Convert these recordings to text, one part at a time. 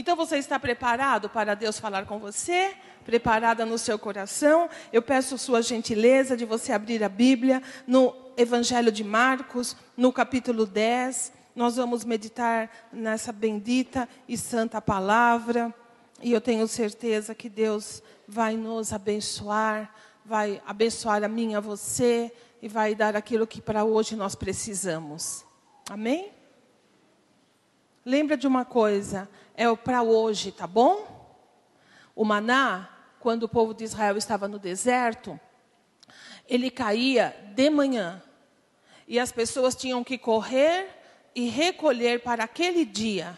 Então você está preparado para Deus falar com você? Preparada no seu coração? Eu peço sua gentileza de você abrir a Bíblia no Evangelho de Marcos, no capítulo 10. Nós vamos meditar nessa bendita e santa palavra. E eu tenho certeza que Deus vai nos abençoar, vai abençoar a mim, a você, e vai dar aquilo que para hoje nós precisamos. Amém? Lembra de uma coisa, é o para hoje, tá bom? O maná, quando o povo de Israel estava no deserto, ele caía de manhã. E as pessoas tinham que correr e recolher para aquele dia.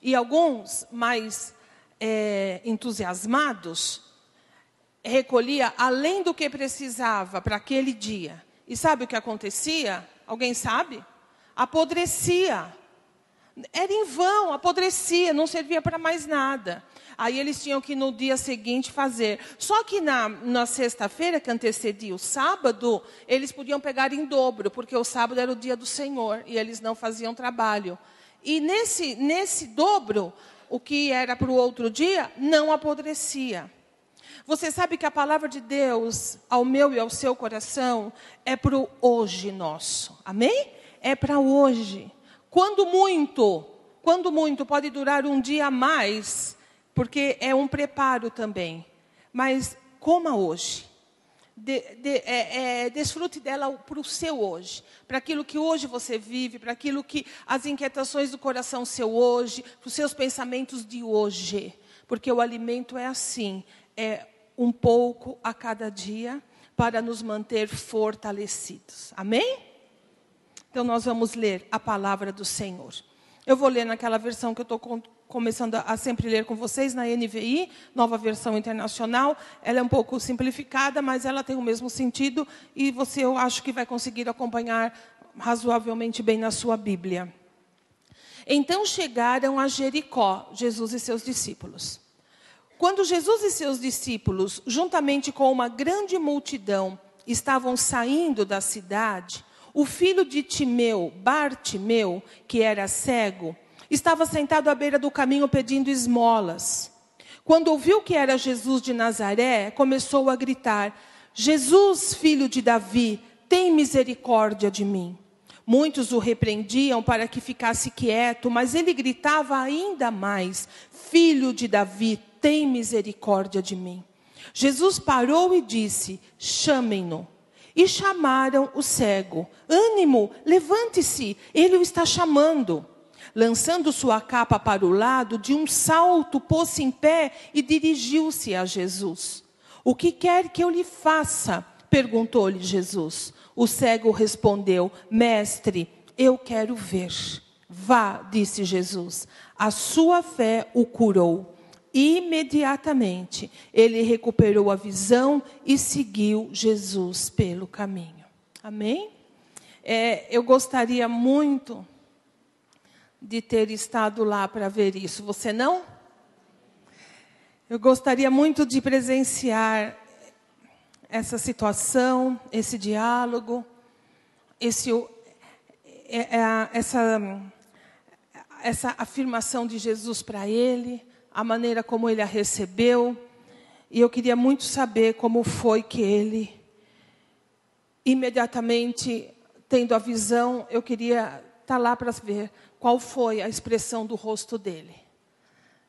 E alguns mais é, entusiasmados recolhia além do que precisava para aquele dia. E sabe o que acontecia? Alguém sabe? Apodrecia. Era em vão, apodrecia, não servia para mais nada. Aí eles tinham que no dia seguinte fazer. Só que na, na sexta-feira, que antecedia o sábado, eles podiam pegar em dobro, porque o sábado era o dia do Senhor e eles não faziam trabalho. E nesse, nesse dobro, o que era para o outro dia, não apodrecia. Você sabe que a palavra de Deus, ao meu e ao seu coração, é para o hoje nosso. Amém? É para hoje. Quando muito, quando muito, pode durar um dia a mais, porque é um preparo também. Mas coma hoje. De, de, é, é, desfrute dela para o seu hoje, para aquilo que hoje você vive, para aquilo que as inquietações do coração seu hoje, para os seus pensamentos de hoje, porque o alimento é assim, é um pouco a cada dia para nos manter fortalecidos. Amém? Então nós vamos ler a palavra do Senhor. Eu vou ler naquela versão que eu estou começando a sempre ler com vocês, na NVI, nova versão internacional. Ela é um pouco simplificada, mas ela tem o mesmo sentido e você, eu acho que vai conseguir acompanhar razoavelmente bem na sua Bíblia. Então chegaram a Jericó, Jesus e seus discípulos. Quando Jesus e seus discípulos, juntamente com uma grande multidão, estavam saindo da cidade, o filho de Timeu, Bartimeu, que era cego, estava sentado à beira do caminho pedindo esmolas. Quando ouviu que era Jesus de Nazaré, começou a gritar: Jesus, filho de Davi, tem misericórdia de mim. Muitos o repreendiam para que ficasse quieto, mas ele gritava ainda mais: Filho de Davi, tem misericórdia de mim. Jesus parou e disse: Chamem-no. E chamaram o cego: Ânimo, levante-se, ele o está chamando. Lançando sua capa para o lado, de um salto pôs-se em pé e dirigiu-se a Jesus. O que quer que eu lhe faça? perguntou-lhe Jesus. O cego respondeu: Mestre, eu quero ver. Vá, disse Jesus. A sua fé o curou. Imediatamente ele recuperou a visão e seguiu Jesus pelo caminho. Amém? É, eu gostaria muito de ter estado lá para ver isso. Você não? Eu gostaria muito de presenciar essa situação, esse diálogo, esse, é, é, essa, essa afirmação de Jesus para ele a maneira como ele a recebeu. E eu queria muito saber como foi que ele, imediatamente tendo a visão, eu queria estar tá lá para ver qual foi a expressão do rosto dele.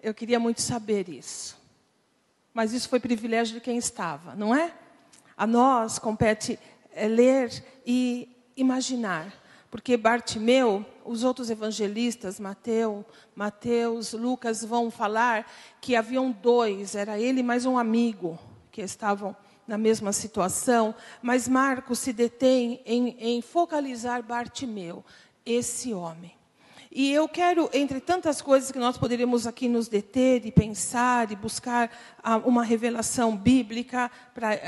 Eu queria muito saber isso. Mas isso foi privilégio de quem estava, não é? A nós compete é, ler e imaginar. Porque Bartimeu, os outros evangelistas, Mateus, Mateus, Lucas, vão falar que haviam dois, era ele mais um amigo, que estavam na mesma situação, mas Marcos se detém em, em focalizar Bartimeu, esse homem. E eu quero, entre tantas coisas que nós poderíamos aqui nos deter e pensar e buscar ah, uma revelação bíblica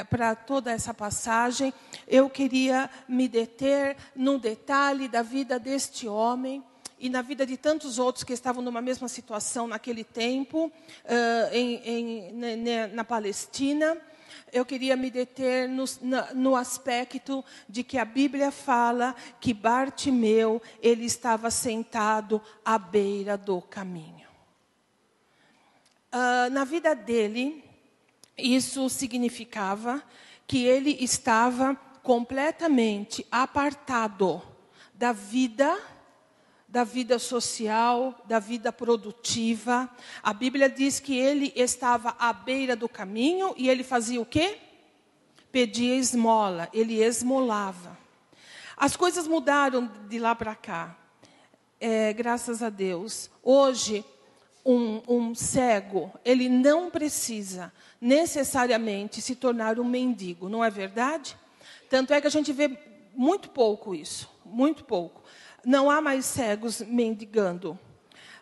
para toda essa passagem, eu queria me deter num detalhe da vida deste homem e na vida de tantos outros que estavam numa mesma situação naquele tempo, uh, em, em, na Palestina eu queria me deter no, no, aspecto de que a Bíblia fala que Bartimeu, ele estava sentado à beira do caminho. uh, na vida dele, isso significava que ele estava completamente apartado da vida da vida social, da vida produtiva. A Bíblia diz que ele estava à beira do caminho e ele fazia o quê? Pedia esmola, ele esmolava. As coisas mudaram de lá para cá, é, graças a Deus. Hoje, um, um cego, ele não precisa necessariamente se tornar um mendigo, não é verdade? Tanto é que a gente vê muito pouco isso, muito pouco. Não há mais cegos mendigando.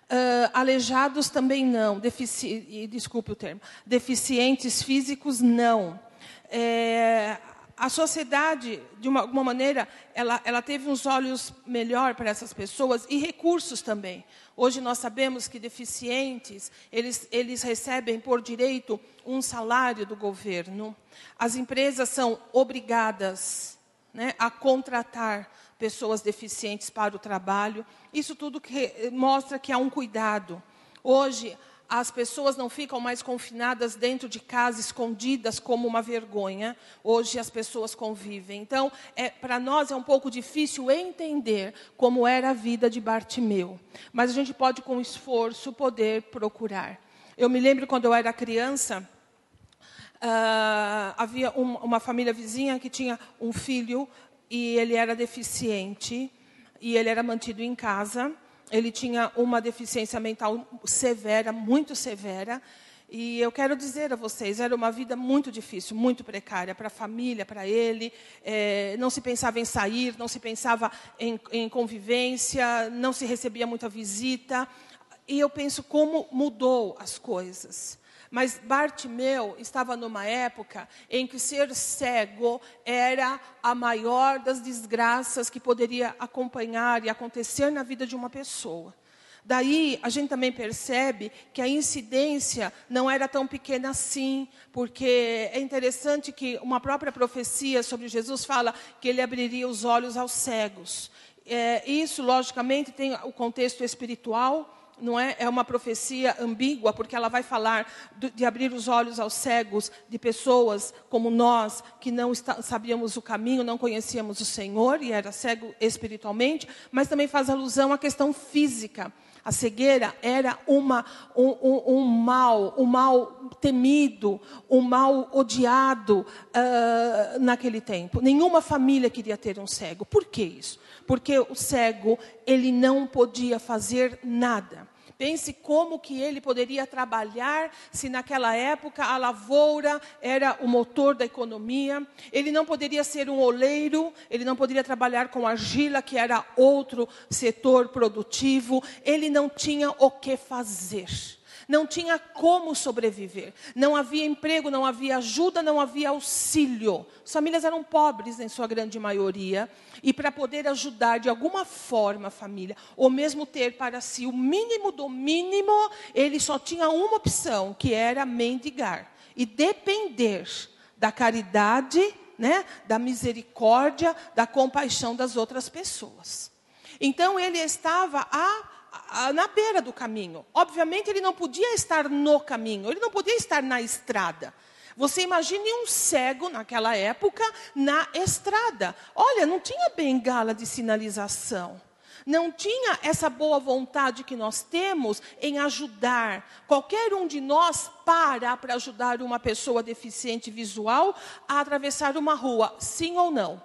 Uh, aleijados também não, defici desculpe o termo, deficientes físicos não. É, a sociedade, de uma, alguma maneira, ela, ela teve uns olhos melhor para essas pessoas e recursos também. Hoje nós sabemos que deficientes, eles, eles recebem por direito um salário do governo. As empresas são obrigadas né, a contratar pessoas deficientes para o trabalho. Isso tudo que mostra que há um cuidado. Hoje, as pessoas não ficam mais confinadas dentro de casa, escondidas como uma vergonha. Hoje as pessoas convivem. Então, é, para nós é um pouco difícil entender como era a vida de Bartimeu. Mas a gente pode, com esforço, poder procurar. Eu me lembro quando eu era criança, uh, havia um, uma família vizinha que tinha um filho e ele era deficiente e ele era mantido em casa. Ele tinha uma deficiência mental severa, muito severa. E eu quero dizer a vocês, era uma vida muito difícil, muito precária para a família, para ele. É, não se pensava em sair, não se pensava em, em convivência, não se recebia muita visita. E eu penso como mudou as coisas. Mas Bartimeu estava numa época em que ser cego era a maior das desgraças que poderia acompanhar e acontecer na vida de uma pessoa. Daí a gente também percebe que a incidência não era tão pequena assim, porque é interessante que uma própria profecia sobre Jesus fala que ele abriria os olhos aos cegos. É, isso, logicamente, tem o contexto espiritual, não é, é uma profecia ambígua, porque ela vai falar de abrir os olhos aos cegos de pessoas como nós, que não está, sabíamos o caminho, não conhecíamos o Senhor e era cego espiritualmente, mas também faz alusão à questão física. A cegueira era uma, um, um, um mal, um mal temido, um mal odiado uh, naquele tempo. Nenhuma família queria ter um cego. Por que isso? Porque o cego, ele não podia fazer nada. Pense como que ele poderia trabalhar se naquela época a lavoura era o motor da economia. Ele não poderia ser um oleiro, ele não poderia trabalhar com argila, que era outro setor produtivo. Ele não tinha o que fazer não tinha como sobreviver. Não havia emprego, não havia ajuda, não havia auxílio. As famílias eram pobres em sua grande maioria. E para poder ajudar de alguma forma a família, ou mesmo ter para si o mínimo do mínimo, ele só tinha uma opção, que era mendigar e depender da caridade, né, da misericórdia, da compaixão das outras pessoas. Então ele estava a na beira do caminho. Obviamente, ele não podia estar no caminho, ele não podia estar na estrada. Você imagine um cego naquela época na estrada. Olha, não tinha bengala de sinalização. Não tinha essa boa vontade que nós temos em ajudar. Qualquer um de nós para para ajudar uma pessoa deficiente visual a atravessar uma rua, sim ou não?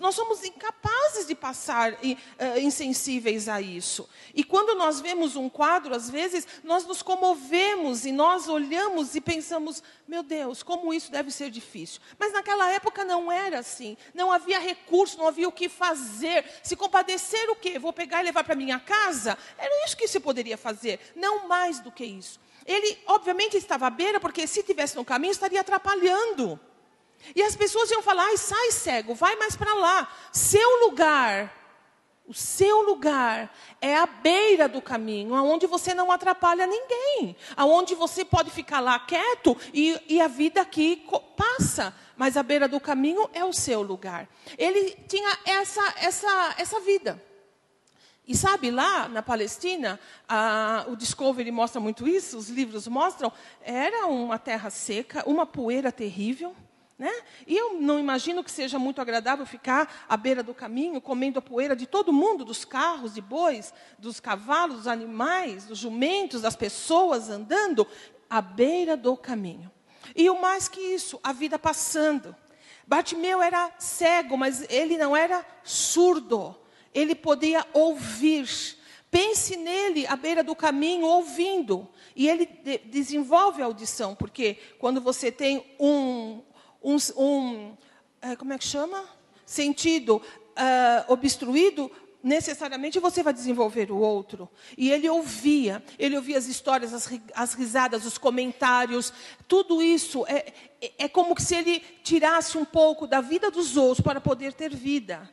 Nós somos incapazes de passar uh, insensíveis a isso. E quando nós vemos um quadro, às vezes, nós nos comovemos e nós olhamos e pensamos: meu Deus, como isso deve ser difícil. Mas naquela época não era assim. Não havia recurso, não havia o que fazer. Se compadecer o quê? Vou pegar e levar para minha casa? Era isso que se poderia fazer. Não mais do que isso. Ele, obviamente, estava à beira, porque se tivesse no caminho, estaria atrapalhando. E as pessoas iam falar: Ai, sai cego, vai mais para lá. Seu lugar, o seu lugar é a beira do caminho, aonde você não atrapalha ninguém, aonde você pode ficar lá quieto e, e a vida aqui passa. Mas a beira do caminho é o seu lugar. Ele tinha essa, essa, essa vida. E sabe, lá na Palestina, a, o Discovery mostra muito isso, os livros mostram, era uma terra seca, uma poeira terrível. Né? E eu não imagino que seja muito agradável ficar à beira do caminho, comendo a poeira de todo mundo, dos carros, de bois, dos cavalos, dos animais, dos jumentos, das pessoas andando à beira do caminho. E o mais que isso, a vida passando. Bartimeu era cego, mas ele não era surdo ele podia ouvir. Pense nele à beira do caminho, ouvindo. E ele de desenvolve a audição, porque quando você tem um, um, um é, como é que chama? Sentido uh, obstruído, necessariamente você vai desenvolver o outro. E ele ouvia, ele ouvia as histórias, as, as risadas, os comentários, tudo isso é, é, é como se ele tirasse um pouco da vida dos outros para poder ter vida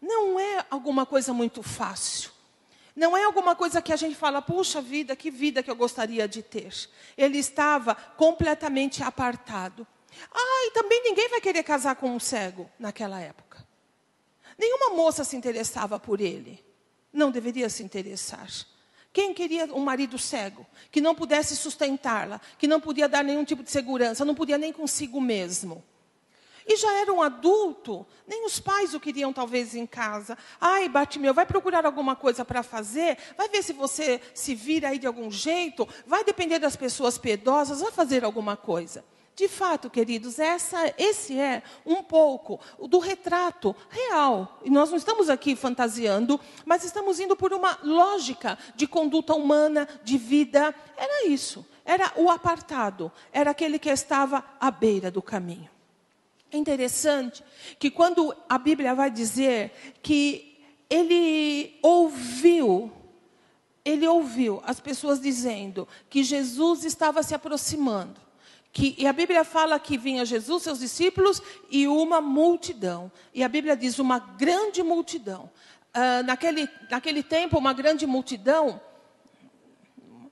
não é alguma coisa muito fácil. Não é alguma coisa que a gente fala, puxa vida, que vida que eu gostaria de ter. Ele estava completamente apartado. Ah, e também ninguém vai querer casar com um cego naquela época. Nenhuma moça se interessava por ele. Não deveria se interessar. Quem queria um marido cego, que não pudesse sustentá-la, que não podia dar nenhum tipo de segurança, não podia nem consigo mesmo? E já era um adulto, nem os pais o queriam talvez em casa. Ai, Bartimeu, vai procurar alguma coisa para fazer? Vai ver se você se vira aí de algum jeito? Vai depender das pessoas piedosas? Vai fazer alguma coisa? De fato, queridos, essa, esse é um pouco do retrato real. E nós não estamos aqui fantasiando, mas estamos indo por uma lógica de conduta humana, de vida. Era isso. Era o apartado. Era aquele que estava à beira do caminho. É interessante que quando a Bíblia vai dizer que ele ouviu, ele ouviu as pessoas dizendo que Jesus estava se aproximando. Que, e a Bíblia fala que vinha Jesus, seus discípulos e uma multidão. E a Bíblia diz uma grande multidão. Uh, naquele, naquele tempo, uma grande multidão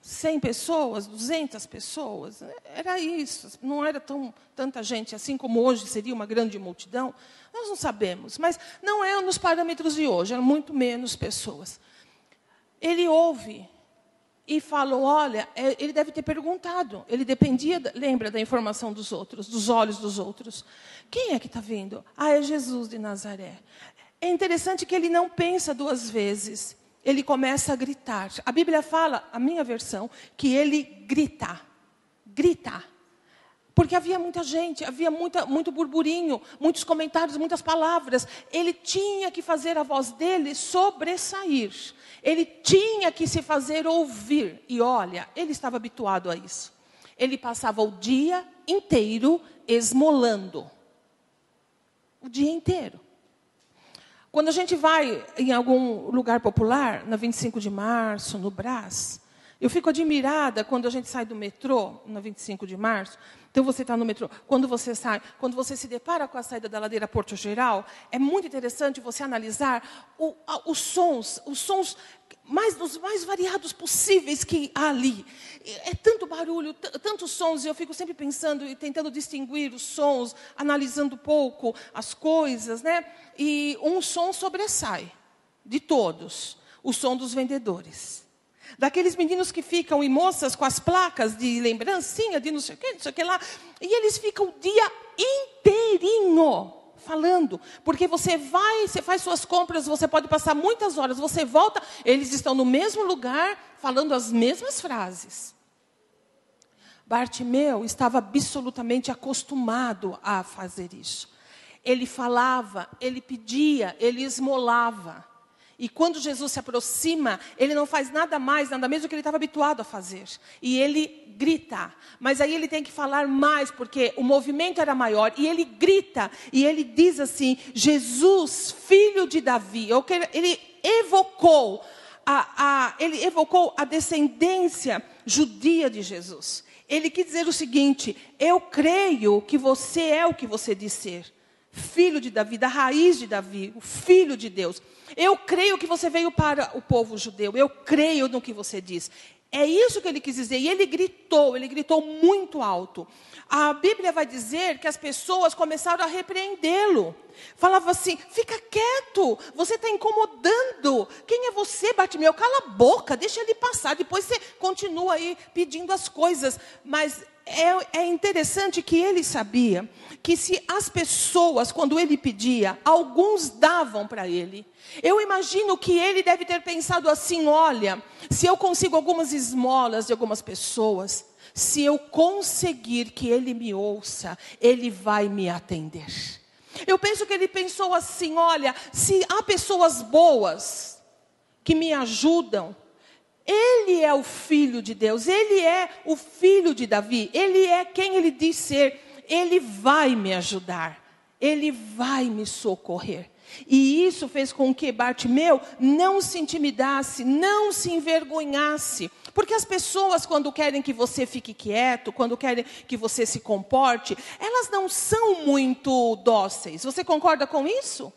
100 pessoas, 200 pessoas, era isso, não era tão, tanta gente assim como hoje seria uma grande multidão, nós não sabemos, mas não é nos parâmetros de hoje, eram muito menos pessoas. Ele ouve e falou, olha, é, ele deve ter perguntado, ele dependia, lembra da informação dos outros, dos olhos dos outros. Quem é que está vindo? Ah, é Jesus de Nazaré. É interessante que ele não pensa duas vezes ele começa a gritar. A Bíblia fala, a minha versão, que ele grita. Grita. Porque havia muita gente, havia muita, muito burburinho, muitos comentários, muitas palavras. Ele tinha que fazer a voz dele sobressair. Ele tinha que se fazer ouvir. E olha, ele estava habituado a isso. Ele passava o dia inteiro esmolando. O dia inteiro. Quando a gente vai em algum lugar popular, na 25 de março, no Brás, eu fico admirada quando a gente sai do metrô, na 25 de março. Então você está no metrô. Quando você sai, quando você se depara com a saída da ladeira Porto Geral, é muito interessante você analisar o, a, os sons, os sons mais dos mais variados possíveis que há ali. É tanto barulho, tantos sons, e eu fico sempre pensando e tentando distinguir os sons, analisando pouco as coisas, né? E um som sobressai de todos, o som dos vendedores. Daqueles meninos que ficam e moças com as placas de lembrancinha, de não sei o que, não sei o que lá, e eles ficam o dia inteirinho falando, porque você vai, você faz suas compras, você pode passar muitas horas, você volta, eles estão no mesmo lugar, falando as mesmas frases. Bartimeu estava absolutamente acostumado a fazer isso. Ele falava, ele pedia, ele esmolava. E quando Jesus se aproxima, ele não faz nada mais, nada menos do que ele estava habituado a fazer. E ele grita. Mas aí ele tem que falar mais, porque o movimento era maior. E ele grita, e ele diz assim: Jesus, filho de Davi. Ele evocou a, a, ele evocou a descendência judia de Jesus. Ele quis dizer o seguinte: Eu creio que você é o que você diz ser filho de Davi, da raiz de Davi, o filho de Deus. Eu creio que você veio para o povo judeu, eu creio no que você diz. É isso que ele quis dizer. E ele gritou, ele gritou muito alto. A Bíblia vai dizer que as pessoas começaram a repreendê-lo. Falava assim: fica quieto, você está incomodando. Quem é você, Bartimeu? Cala a boca, deixa ele passar. Depois você continua aí pedindo as coisas. Mas é, é, interessante que ele sabia que se as pessoas, quando ele pedia, alguns davam para ele. Eu imagino que ele deve ter pensado assim: olha, se eu consigo algumas esmolas de algumas pessoas, se eu conseguir que ele me ouça, ele vai me atender. Eu penso que ele pensou assim: olha, se há pessoas boas que me ajudam, ele é o filho de Deus, ele é o filho de Davi, ele é quem ele diz ser, ele vai me ajudar, ele vai me socorrer. E isso fez com que Bartimeu não se intimidasse, não se envergonhasse. Porque as pessoas, quando querem que você fique quieto, quando querem que você se comporte, elas não são muito dóceis. Você concorda com isso?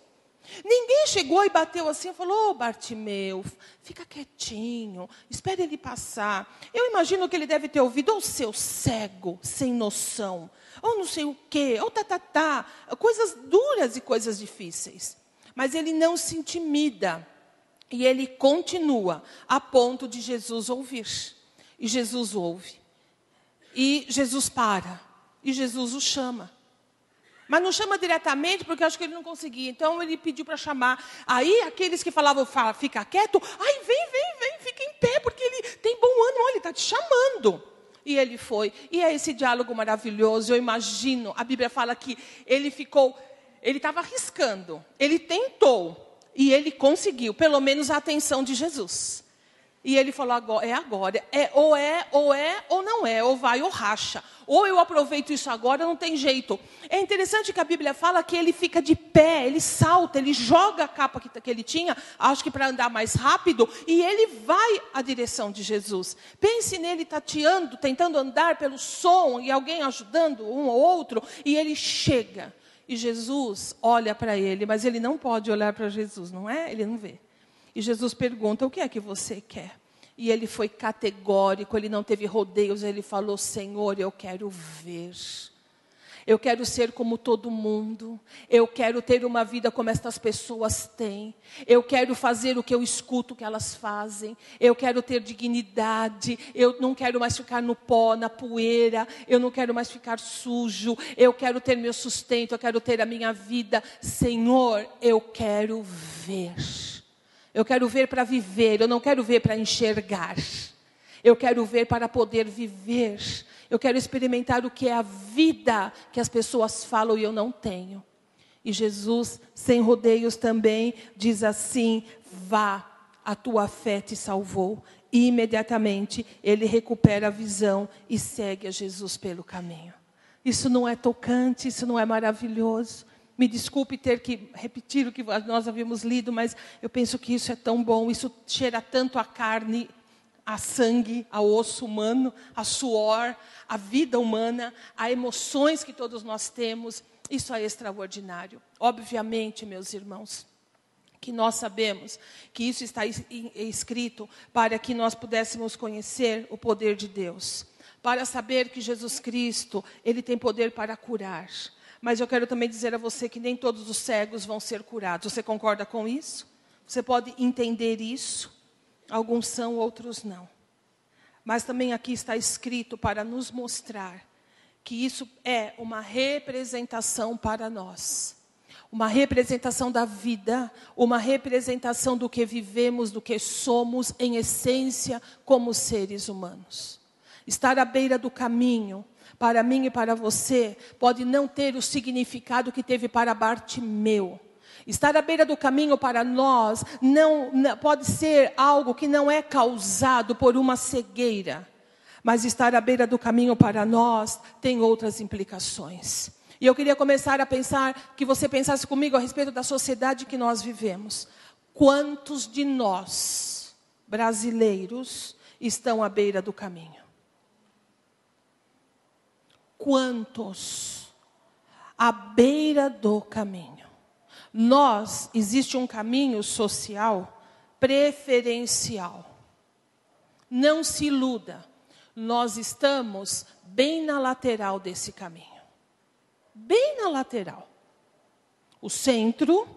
Ninguém chegou e bateu assim e falou: Ô oh, Bartimeu, fica quietinho, espere ele passar. Eu imagino que ele deve ter ouvido, oh, seu cego, sem noção, ou não sei o quê, ou tá, tá, tá, coisas duras e coisas difíceis. Mas ele não se intimida e ele continua a ponto de Jesus ouvir. E Jesus ouve. E Jesus para. E Jesus o chama. Mas não chama diretamente, porque acho que ele não conseguia. Então ele pediu para chamar. Aí aqueles que falavam, fala, fica quieto, ai, vem, vem, vem, fica em pé, porque ele tem bom ânimo, olha, ele está te chamando. E ele foi. E é esse diálogo maravilhoso. Eu imagino, a Bíblia fala que ele ficou, ele estava arriscando, ele tentou, e ele conseguiu, pelo menos a atenção de Jesus. E ele falou: agora, é agora. É, ou é, ou é, ou não é, ou vai ou racha. Ou eu aproveito isso agora, não tem jeito. É interessante que a Bíblia fala que ele fica de pé, ele salta, ele joga a capa que, que ele tinha, acho que para andar mais rápido, e ele vai à direção de Jesus. Pense nele tateando, tentando andar pelo som, e alguém ajudando um ou outro, e ele chega. E Jesus olha para ele, mas ele não pode olhar para Jesus, não é? Ele não vê. E Jesus pergunta: O que é que você quer? E ele foi categórico, ele não teve rodeios, ele falou: Senhor, eu quero ver. Eu quero ser como todo mundo. Eu quero ter uma vida como estas pessoas têm. Eu quero fazer o que eu escuto que elas fazem. Eu quero ter dignidade. Eu não quero mais ficar no pó, na poeira. Eu não quero mais ficar sujo. Eu quero ter meu sustento. Eu quero ter a minha vida. Senhor, eu quero ver. Eu quero ver para viver, eu não quero ver para enxergar. Eu quero ver para poder viver. Eu quero experimentar o que é a vida que as pessoas falam e eu não tenho. E Jesus, sem rodeios também, diz assim: vá, a tua fé te salvou. E imediatamente ele recupera a visão e segue a Jesus pelo caminho. Isso não é tocante, isso não é maravilhoso. Me desculpe ter que repetir o que nós havíamos lido, mas eu penso que isso é tão bom, isso cheira tanto a carne, a sangue, ao osso humano, a suor, a vida humana, a emoções que todos nós temos. Isso é extraordinário. Obviamente, meus irmãos, que nós sabemos que isso está escrito para que nós pudéssemos conhecer o poder de Deus, para saber que Jesus Cristo, ele tem poder para curar mas eu quero também dizer a você que nem todos os cegos vão ser curados. Você concorda com isso? Você pode entender isso? Alguns são, outros não. Mas também aqui está escrito para nos mostrar que isso é uma representação para nós. Uma representação da vida, uma representação do que vivemos, do que somos em essência como seres humanos. Estar à beira do caminho, para mim e para você, pode não ter o significado que teve para Bartimeu. Estar à beira do caminho para nós não, não, pode ser algo que não é causado por uma cegueira, mas estar à beira do caminho para nós tem outras implicações. E eu queria começar a pensar que você pensasse comigo a respeito da sociedade que nós vivemos. Quantos de nós, brasileiros, estão à beira do caminho? Quantos à beira do caminho. Nós, existe um caminho social preferencial. Não se iluda. Nós estamos bem na lateral desse caminho. Bem na lateral. O centro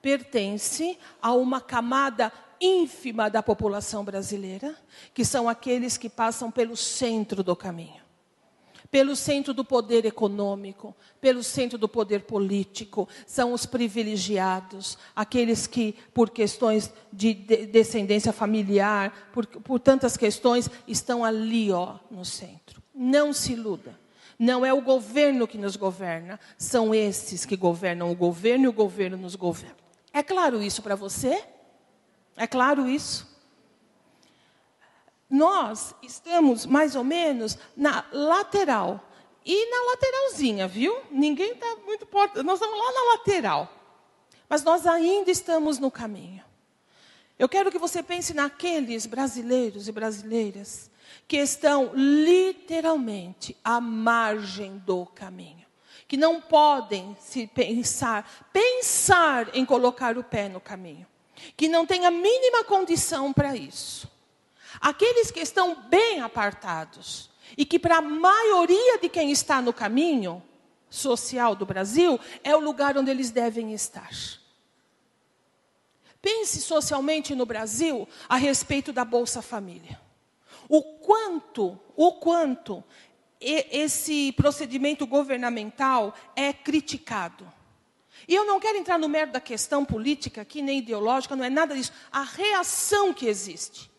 pertence a uma camada ínfima da população brasileira, que são aqueles que passam pelo centro do caminho pelo centro do poder econômico, pelo centro do poder político, são os privilegiados, aqueles que, por questões de descendência familiar, por, por tantas questões, estão ali, ó, no centro. Não se iluda. Não é o governo que nos governa, são esses que governam o governo e o governo nos governa. É claro isso para você? É claro isso? Nós estamos mais ou menos na lateral. E na lateralzinha, viu? Ninguém está muito porta. Nós estamos lá na lateral. Mas nós ainda estamos no caminho. Eu quero que você pense naqueles brasileiros e brasileiras que estão literalmente à margem do caminho, que não podem se pensar, pensar em colocar o pé no caminho, que não têm a mínima condição para isso. Aqueles que estão bem apartados e que para a maioria de quem está no caminho social do Brasil é o lugar onde eles devem estar. Pense socialmente no Brasil a respeito da Bolsa Família. O quanto, o quanto esse procedimento governamental é criticado. E eu não quero entrar no mérito da questão política aqui, nem ideológica, não é nada disso. A reação que existe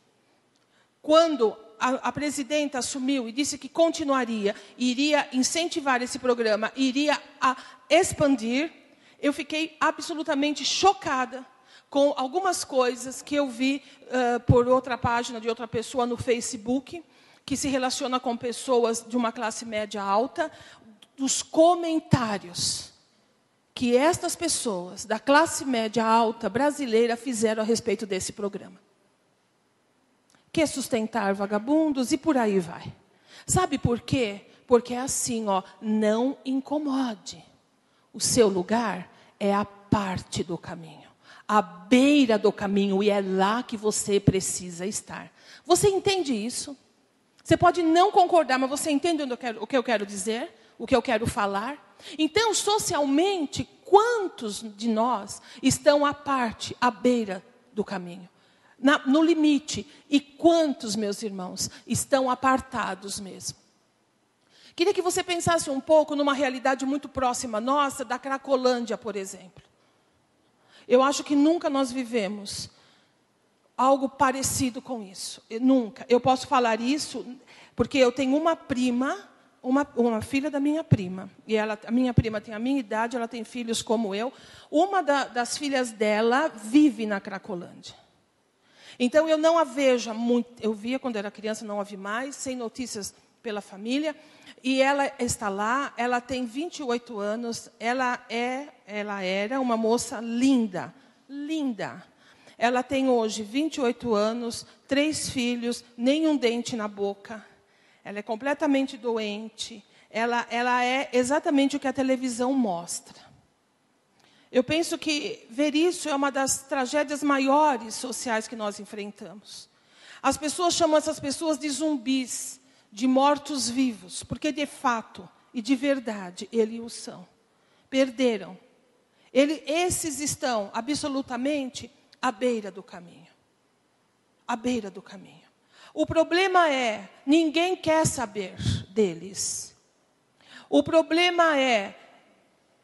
quando a, a, presidenta assumiu e disse que continuaria, iria incentivar esse programa, iria expandir, eu fiquei absolutamente chocada com algumas coisas que eu vi uh, por outra página de outra pessoa no Facebook, que se relaciona com pessoas de uma classe média alta, dos comentários que estas pessoas da classe média alta brasileira fizeram a respeito desse programa quer sustentar vagabundos e por aí vai. Sabe por quê? Porque é assim, ó, não incomode. O seu lugar é a parte do caminho, a beira do caminho e é lá que você precisa estar. Você entende isso? Você pode não concordar, mas você entende o que eu quero dizer? O que eu quero falar? Então, socialmente, quantos de nós estão à parte, à beira do caminho? Na, no limite. E quantos, meus irmãos, estão apartados mesmo? Queria que você pensasse um pouco numa realidade muito próxima nossa, da Cracolândia, por exemplo. Eu acho que nunca nós vivemos algo parecido com isso. Nunca. Eu posso falar isso porque eu tenho uma prima, uma, uma filha da minha prima. E ela, a minha prima tem a minha idade, ela tem filhos como eu. Uma da, das filhas dela vive na Cracolândia. Então eu não a vejo muito, eu via quando era criança, não a vi mais, sem notícias pela família, e ela está lá, ela tem 28 anos, ela é, ela era uma moça linda, linda. Ela tem hoje 28 anos, três filhos, nenhum dente na boca. Ela é completamente doente. Ela, ela é exatamente o que a televisão mostra. Eu penso que ver isso é uma das tragédias maiores sociais que nós enfrentamos. As pessoas chamam essas pessoas de zumbis, de mortos-vivos, porque de fato e de verdade eles o são. Perderam. Ele, esses estão absolutamente à beira do caminho. À beira do caminho. O problema é, ninguém quer saber deles. O problema é,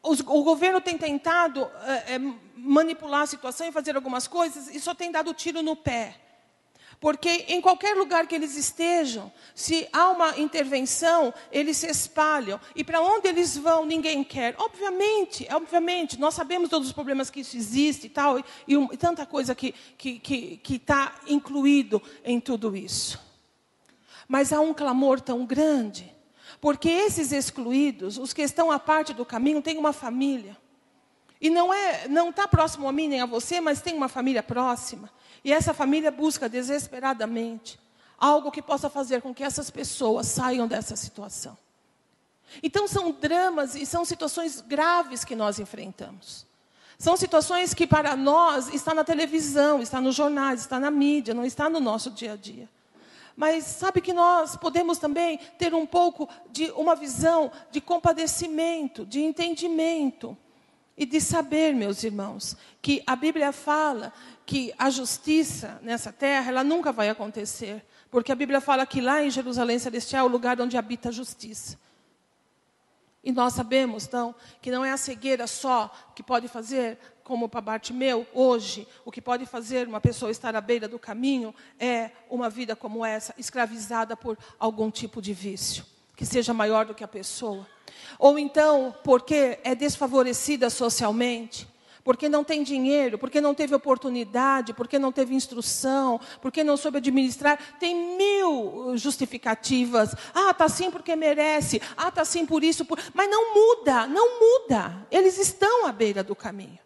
os, o governo tem tentado é, é, manipular a situação e fazer algumas coisas e só tem dado tiro no pé. Porque em qualquer lugar que eles estejam, se há uma intervenção, eles se espalham. E para onde eles vão, ninguém quer. Obviamente, obviamente, nós sabemos todos os problemas que isso existe e tal, e, e, e tanta coisa que está que, que, que tá incluído em tudo isso. Mas há um clamor tão grande porque esses excluídos, os que estão à parte do caminho, têm uma família. E não é, não está próximo a mim nem a você, mas tem uma família próxima. E essa família busca desesperadamente algo que possa fazer com que essas pessoas saiam dessa situação. Então são dramas e são situações graves que nós enfrentamos. São situações que para nós está na televisão, está nos jornais, está na mídia, não está no nosso dia a dia. Mas sabe que nós podemos também ter um pouco de uma visão de compadecimento, de entendimento e de saber, meus irmãos, que a Bíblia fala que a justiça nessa terra, ela nunca vai acontecer, porque a Bíblia fala que lá em Jerusalém Celestial é o lugar onde habita a justiça. E nós sabemos, então, que não é a cegueira só que pode fazer, como para Bartimeu, hoje, o que pode fazer uma pessoa estar à beira do caminho é uma vida como essa, escravizada por algum tipo de vício, que seja maior do que a pessoa. Ou então, porque é desfavorecida socialmente, porque não tem dinheiro, porque não teve oportunidade, porque não teve instrução, porque não soube administrar. Tem mil justificativas. Ah, está assim porque merece. Ah, está assim por isso. Por... Mas não muda, não muda. Eles estão à beira do caminho.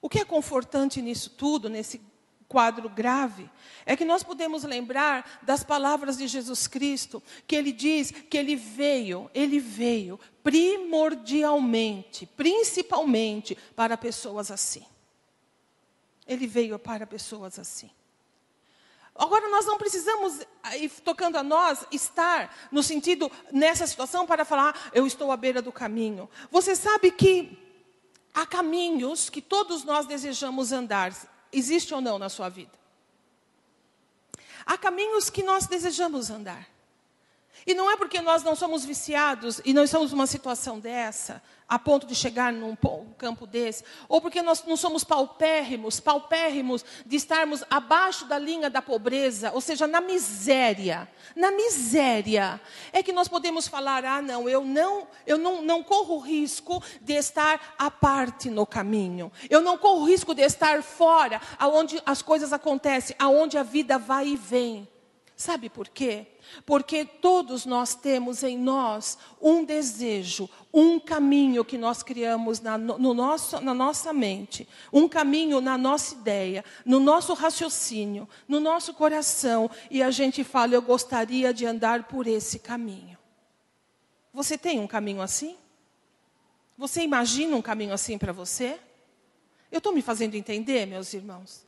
O que é confortante nisso tudo, nesse quadro grave, é que nós podemos lembrar das palavras de Jesus Cristo, que ele diz que ele veio, ele veio primordialmente, principalmente para pessoas assim. Ele veio para pessoas assim. Agora, nós não precisamos, tocando a nós, estar no sentido, nessa situação, para falar, eu estou à beira do caminho. Você sabe que há caminhos que todos nós desejamos andar. Existe ou não na sua vida? Há caminhos que nós desejamos andar. E não é porque nós não somos viciados e não estamos numa situação dessa, a ponto de chegar num campo desse, ou porque nós não somos paupérrimos, paupérrimos de estarmos abaixo da linha da pobreza, ou seja, na miséria. Na miséria é que nós podemos falar: "Ah, não, eu não, eu não, não corro risco de estar à parte no caminho. Eu não corro risco de estar fora, aonde as coisas acontecem, aonde a vida vai e vem." Sabe por quê? Porque todos nós temos em nós um desejo, um caminho que nós criamos na, no nosso, na nossa mente, um caminho na nossa ideia, no nosso raciocínio, no nosso coração, e a gente fala: eu gostaria de andar por esse caminho. Você tem um caminho assim? Você imagina um caminho assim para você? Eu estou me fazendo entender, meus irmãos?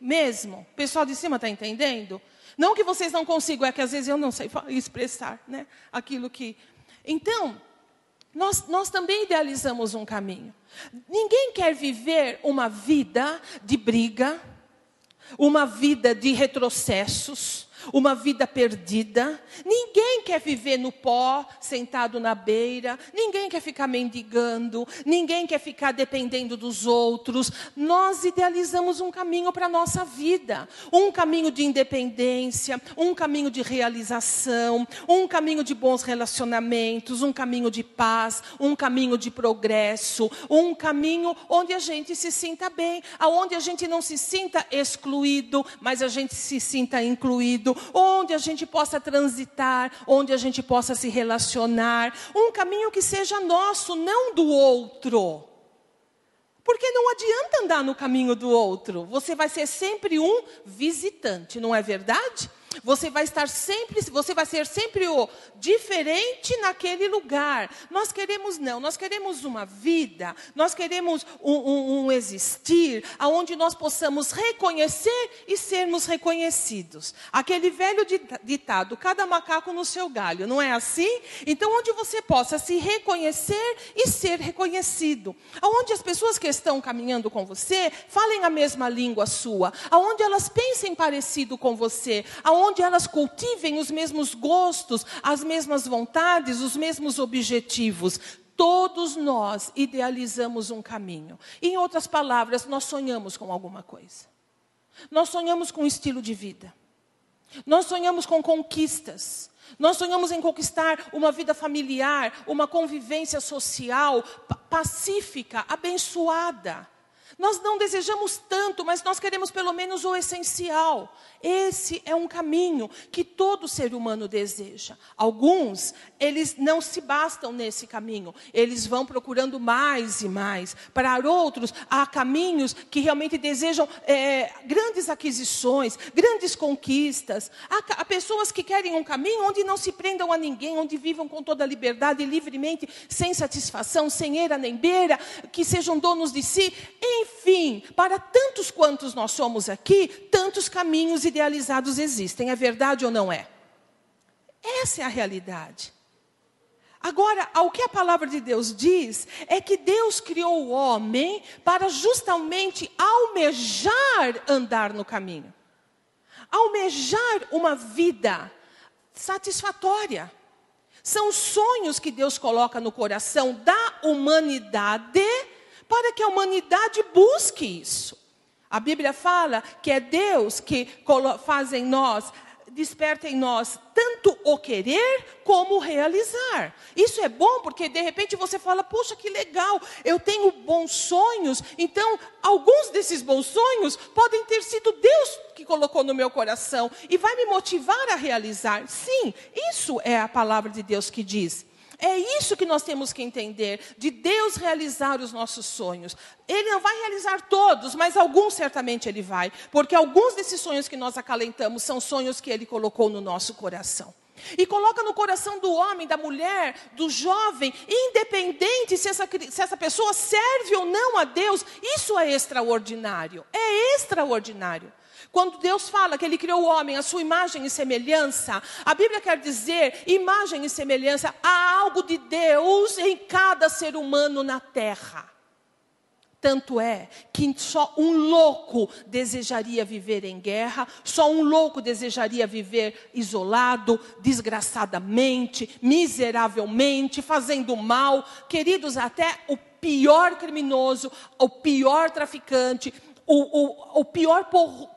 Mesmo? O pessoal de cima está entendendo? Não que vocês não consigam, é que às vezes eu não sei expressar né, aquilo que. Então, nós, nós também idealizamos um caminho. Ninguém quer viver uma vida de briga, uma vida de retrocessos, uma vida perdida. Ninguém quer viver no pó, sentado na beira. Ninguém quer ficar mendigando. Ninguém quer ficar dependendo dos outros. Nós idealizamos um caminho para a nossa vida: um caminho de independência, um caminho de realização, um caminho de bons relacionamentos, um caminho de paz, um caminho de progresso, um caminho onde a gente se sinta bem, aonde a gente não se sinta excluído, mas a gente se sinta incluído onde a gente possa transitar, onde a gente possa se relacionar, um caminho que seja nosso, não do outro. Porque não adianta andar no caminho do outro, você vai ser sempre um visitante, não é verdade? Você vai estar sempre, você vai ser sempre o diferente naquele lugar. Nós queremos não, nós queremos uma vida, nós queremos um, um, um existir, aonde nós possamos reconhecer e sermos reconhecidos. Aquele velho ditado, cada macaco no seu galho, não é assim? Então, onde você possa se reconhecer e ser reconhecido. Aonde as pessoas que estão caminhando com você falem a mesma língua sua, aonde elas pensem parecido com você, aonde onde elas cultivem os mesmos gostos, as mesmas vontades, os mesmos objetivos. Todos nós idealizamos um caminho. Em outras palavras, nós sonhamos com alguma coisa. Nós sonhamos com um estilo de vida. Nós sonhamos com conquistas. Nós sonhamos em conquistar uma vida familiar, uma convivência social pacífica, abençoada. Nós não desejamos tanto, mas nós queremos pelo menos o essencial. Esse é um caminho que todo ser humano deseja. Alguns, eles não se bastam nesse caminho, eles vão procurando mais e mais. Para outros, há caminhos que realmente desejam é, grandes aquisições, grandes conquistas. Há, há pessoas que querem um caminho onde não se prendam a ninguém, onde vivam com toda a liberdade, livremente, sem satisfação, sem eira nem beira, que sejam donos de si. Enfim, para tantos quantos nós somos aqui, tantos caminhos idealizados existem. É verdade ou não é? Essa é a realidade. Agora, o que a palavra de Deus diz é que Deus criou o homem para justamente almejar andar no caminho, almejar uma vida satisfatória. São sonhos que Deus coloca no coração da humanidade para que a humanidade busque isso. A Bíblia fala que é Deus que faz em nós desperta em nós tanto o querer como o realizar. Isso é bom porque de repente você fala: "Poxa, que legal, eu tenho bons sonhos". Então, alguns desses bons sonhos podem ter sido Deus que colocou no meu coração e vai me motivar a realizar. Sim, isso é a palavra de Deus que diz. É isso que nós temos que entender, de Deus realizar os nossos sonhos. Ele não vai realizar todos, mas alguns certamente Ele vai, porque alguns desses sonhos que nós acalentamos são sonhos que Ele colocou no nosso coração. E coloca no coração do homem, da mulher, do jovem, independente se essa, se essa pessoa serve ou não a Deus, isso é extraordinário. É extraordinário. Quando Deus fala que Ele criou o homem à sua imagem e semelhança, a Bíblia quer dizer imagem e semelhança, há algo de Deus em cada ser humano na terra. Tanto é que só um louco desejaria viver em guerra, só um louco desejaria viver isolado, desgraçadamente, miseravelmente, fazendo mal. Queridos, até o pior criminoso, o pior traficante, o, o, o pior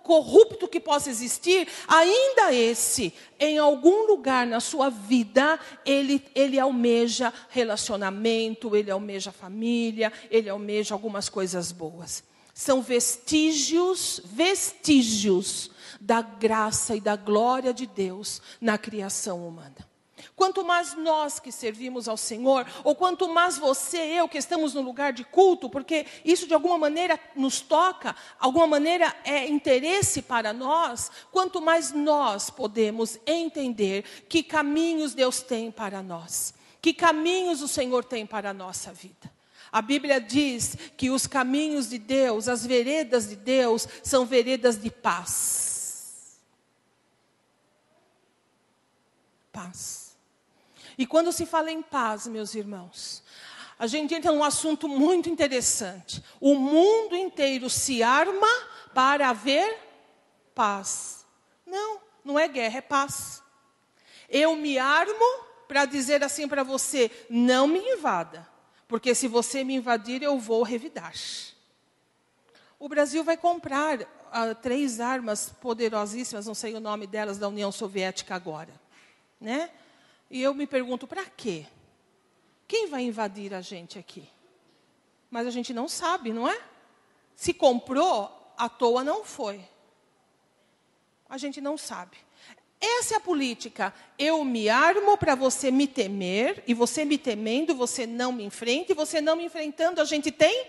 corrupto que possa existir, ainda esse, em algum lugar na sua vida, ele, ele almeja relacionamento, ele almeja família, ele almeja algumas coisas boas. São vestígios, vestígios da graça e da glória de Deus na criação humana. Quanto mais nós que servimos ao Senhor, ou quanto mais você e eu que estamos no lugar de culto, porque isso de alguma maneira nos toca, alguma maneira é interesse para nós, quanto mais nós podemos entender que caminhos Deus tem para nós, que caminhos o Senhor tem para a nossa vida. A Bíblia diz que os caminhos de Deus, as veredas de Deus, são veredas de paz. Paz. E quando se fala em paz, meus irmãos, a gente entra num assunto muito interessante. O mundo inteiro se arma para haver paz. Não, não é guerra, é paz. Eu me armo para dizer assim para você: não me invada, porque se você me invadir, eu vou revidar. O Brasil vai comprar uh, três armas poderosíssimas, não sei o nome delas, da União Soviética agora. Né? E eu me pergunto, para quê? Quem vai invadir a gente aqui? Mas a gente não sabe, não é? Se comprou, à toa não foi. A gente não sabe. Essa é a política. Eu me armo para você me temer, e você me temendo, você não me enfrenta, e você não me enfrentando, a gente tem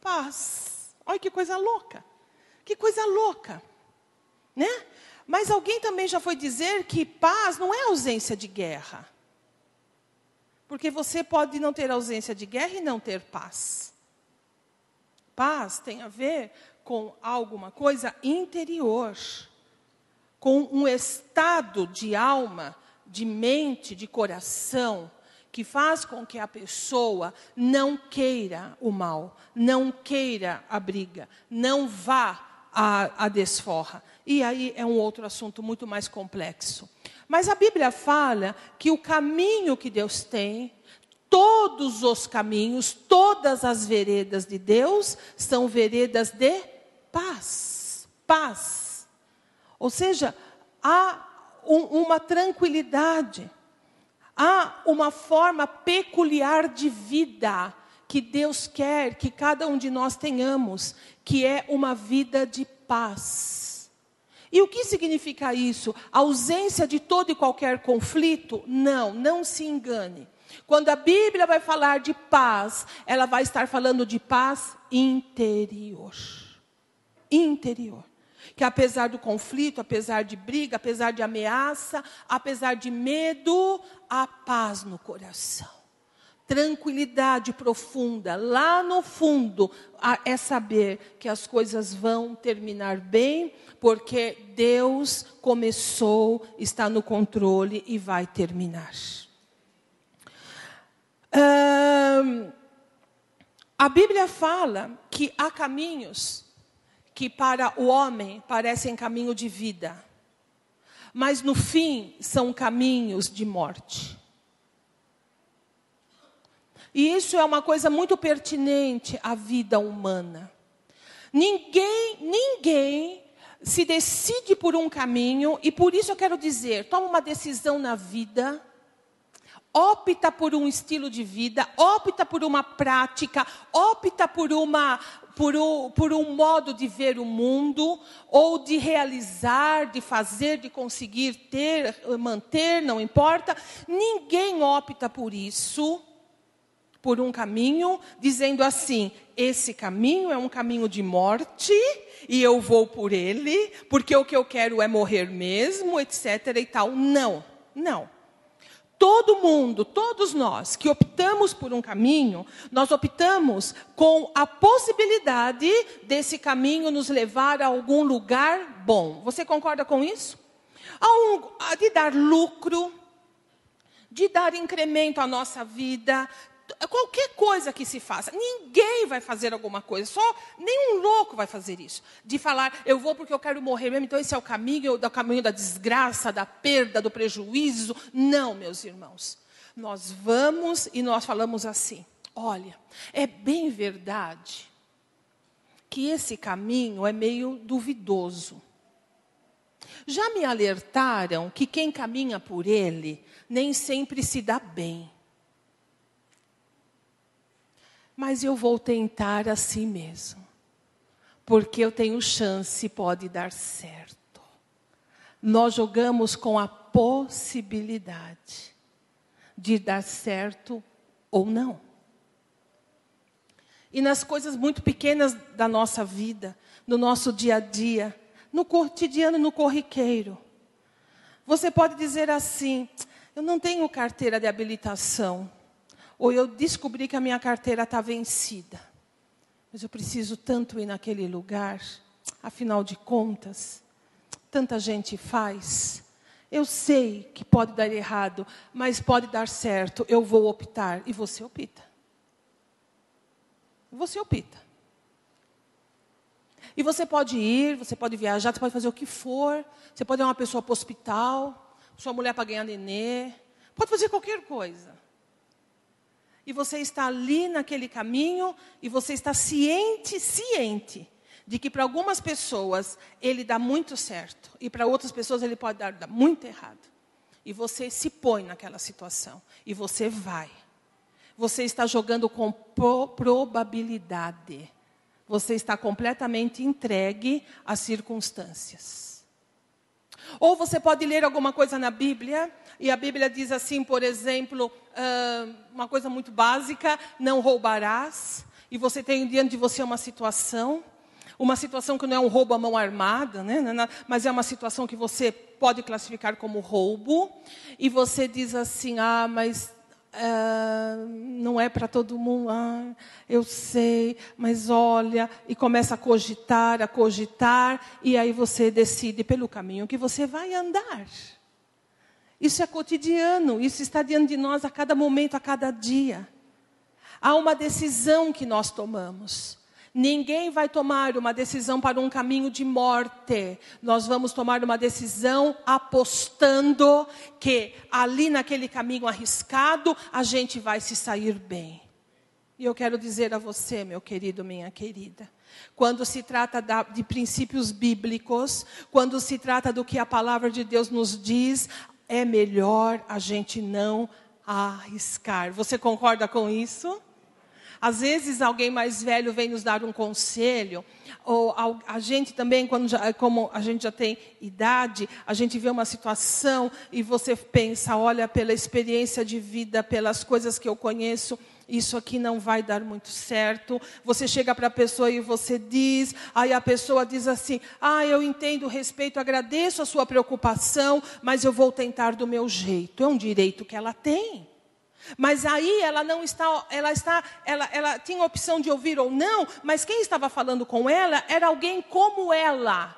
paz. Olha que coisa louca. Que coisa louca. Né? Mas alguém também já foi dizer que paz não é ausência de guerra. Porque você pode não ter ausência de guerra e não ter paz. Paz tem a ver com alguma coisa interior, com um estado de alma, de mente, de coração, que faz com que a pessoa não queira o mal, não queira a briga, não vá à, à desforra. E aí é um outro assunto muito mais complexo. Mas a Bíblia fala que o caminho que Deus tem, todos os caminhos, todas as veredas de Deus são veredas de paz. Paz. Ou seja, há um, uma tranquilidade, há uma forma peculiar de vida que Deus quer que cada um de nós tenhamos, que é uma vida de paz. E o que significa isso? A ausência de todo e qualquer conflito? Não, não se engane. Quando a Bíblia vai falar de paz, ela vai estar falando de paz interior. Interior. Que apesar do conflito, apesar de briga, apesar de ameaça, apesar de medo, há paz no coração tranquilidade profunda, lá no fundo, é saber que as coisas vão terminar bem, porque Deus começou, está no controle e vai terminar. a Bíblia fala que há caminhos que para o homem parecem caminho de vida, mas no fim são caminhos de morte. E isso é uma coisa muito pertinente à vida humana. Ninguém, ninguém se decide por um caminho, e por isso eu quero dizer, toma uma decisão na vida, opta por um estilo de vida, opta por uma prática, opta por uma por um, por um modo de ver o mundo, ou de realizar, de fazer, de conseguir ter, manter, não importa. Ninguém opta por isso por um caminho, dizendo assim: esse caminho é um caminho de morte e eu vou por ele, porque o que eu quero é morrer mesmo, etc. e tal. Não, não. Todo mundo, todos nós que optamos por um caminho, nós optamos com a possibilidade desse caminho nos levar a algum lugar bom. Você concorda com isso? A um, a de dar lucro, de dar incremento à nossa vida, qualquer coisa que se faça, ninguém vai fazer alguma coisa, só nenhum louco vai fazer isso. De falar, eu vou porque eu quero morrer mesmo, então esse é o caminho, é o caminho da desgraça, da perda, do prejuízo. Não, meus irmãos. Nós vamos e nós falamos assim: olha, é bem verdade que esse caminho é meio duvidoso. Já me alertaram que quem caminha por ele nem sempre se dá bem mas eu vou tentar assim mesmo, porque eu tenho chance, pode dar certo. Nós jogamos com a possibilidade de dar certo ou não. E nas coisas muito pequenas da nossa vida, no nosso dia a dia, no cotidiano, no corriqueiro. Você pode dizer assim: eu não tenho carteira de habilitação ou eu descobri que a minha carteira está vencida. Mas eu preciso tanto ir naquele lugar, afinal de contas, tanta gente faz. Eu sei que pode dar errado, mas pode dar certo. Eu vou optar. E você opta. Você opta. E você pode ir, você pode viajar, você pode fazer o que for. Você pode ir uma pessoa para o hospital, sua mulher para ganhar nenê. Pode fazer qualquer coisa. E você está ali naquele caminho e você está ciente, ciente de que para algumas pessoas ele dá muito certo e para outras pessoas ele pode dar, muito errado. E você se põe naquela situação e você vai. Você está jogando com pro probabilidade. Você está completamente entregue às circunstâncias. Ou você pode ler alguma coisa na Bíblia e a Bíblia diz assim, por exemplo, uh, uma coisa muito básica: não roubarás. E você tem diante de você uma situação, uma situação que não é um roubo à mão armada, né? É mas é uma situação que você pode classificar como roubo. E você diz assim: ah, mas Uh, não é para todo mundo, ah, eu sei, mas olha, e começa a cogitar, a cogitar, e aí você decide pelo caminho que você vai andar. Isso é cotidiano, isso está diante de nós a cada momento, a cada dia. Há uma decisão que nós tomamos. Ninguém vai tomar uma decisão para um caminho de morte. Nós vamos tomar uma decisão apostando que ali naquele caminho arriscado a gente vai se sair bem. E eu quero dizer a você, meu querido, minha querida, quando se trata de princípios bíblicos, quando se trata do que a palavra de Deus nos diz, é melhor a gente não arriscar. Você concorda com isso? Às vezes alguém mais velho vem nos dar um conselho, ou a, gente também, quando já, como a gente já tem idade, a gente vê uma situação e você pensa, olha, pela experiência de vida, pelas coisas que eu conheço, isso aqui não vai dar muito certo. Você chega para a pessoa e você diz, aí a pessoa diz assim: Ah, eu entendo, respeito, agradeço a sua preocupação, mas eu vou tentar do meu jeito. É um direito que ela tem. Mas aí ela não está, ela está, ela, ela tinha a opção de ouvir ou não, mas quem estava falando com ela era alguém como ela.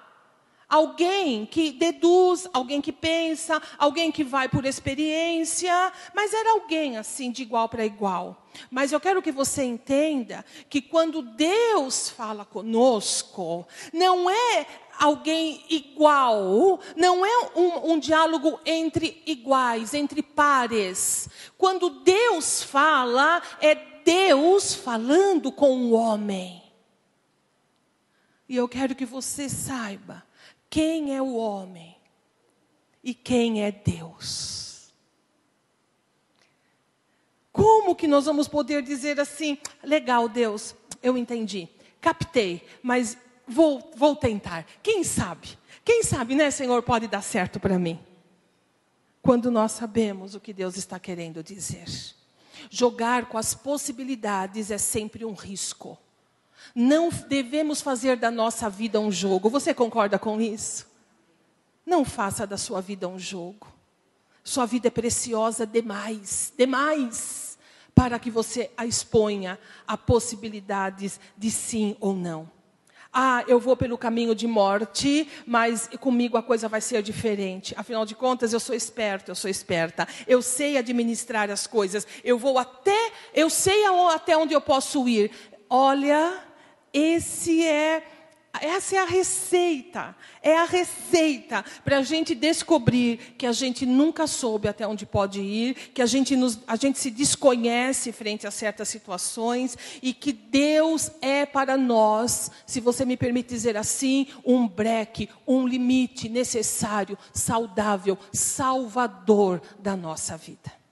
Alguém que deduz, alguém que pensa, alguém que vai por experiência, mas era alguém assim, de igual para igual. Mas eu quero que você entenda que quando Deus fala conosco, não é alguém igual, não é um, um, diálogo entre iguais, entre pares. Quando Deus fala, é Deus falando com o homem. E eu quero que você saiba quem é o homem e quem é Deus. Como que nós vamos poder dizer assim, legal, Deus, eu entendi, captei, mas vou, vou tentar. Quem sabe? Quem sabe, né, Senhor, pode dar certo para mim? Quando nós sabemos o que Deus está querendo dizer. Jogar com as possibilidades é sempre um risco. Não devemos fazer da nossa vida um jogo. Você concorda com isso? Não faça da sua vida um jogo. Sua vida é preciosa demais, demais, para que você a exponha a possibilidades de sim ou não. Ah, eu vou pelo caminho de morte, mas comigo a coisa vai ser diferente. Afinal de contas, eu sou esperto, eu sou esperta. Eu sei administrar as coisas. Eu vou até, eu sei até onde eu posso ir. Olha, esse é essa é a receita, é a receita para a gente descobrir que a gente nunca soube até onde pode ir, que a gente, nos, a gente se desconhece frente a certas situações e que Deus é para nós, se você me permite dizer assim, um breque, um limite necessário, saudável, salvador da nossa vida.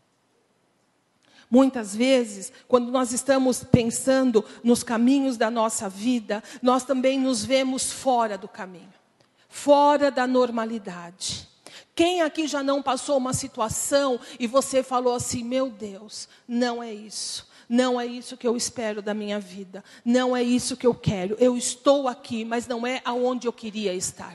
Muitas vezes, quando nós estamos pensando nos caminhos da nossa vida, nós também nos vemos fora do caminho, fora da normalidade. Quem aqui já não passou uma situação e você falou assim: meu Deus, não é isso. Não é isso que eu espero da minha vida. Não é isso que eu quero. Eu estou aqui, mas não é aonde eu queria estar.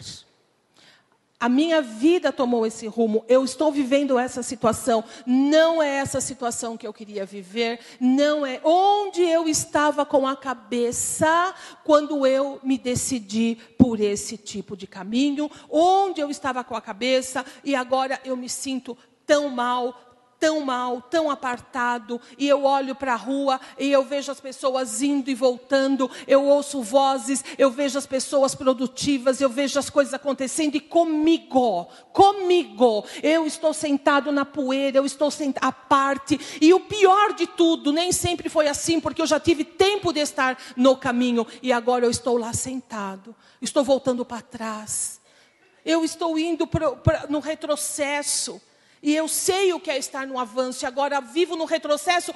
A minha vida tomou esse rumo, eu estou vivendo essa situação, não é essa situação que eu queria viver, não é onde eu estava com a cabeça quando eu me decidi por esse tipo de caminho, onde eu estava com a cabeça e agora eu me sinto tão mal, tão mal, tão apartado, e eu olho para a rua e eu vejo as pessoas indo e voltando, eu ouço vozes, eu vejo as pessoas produtivas, eu vejo as coisas acontecendo e comigo, comigo, eu estou sentado na poeira, eu estou sentado à parte, e o pior de tudo, nem sempre foi assim, porque eu já tive tempo de estar no caminho e agora eu estou lá sentado, estou voltando para trás. Eu estou indo pra, pra, no retrocesso. E eu sei o que é estar no avanço, e agora vivo no retrocesso,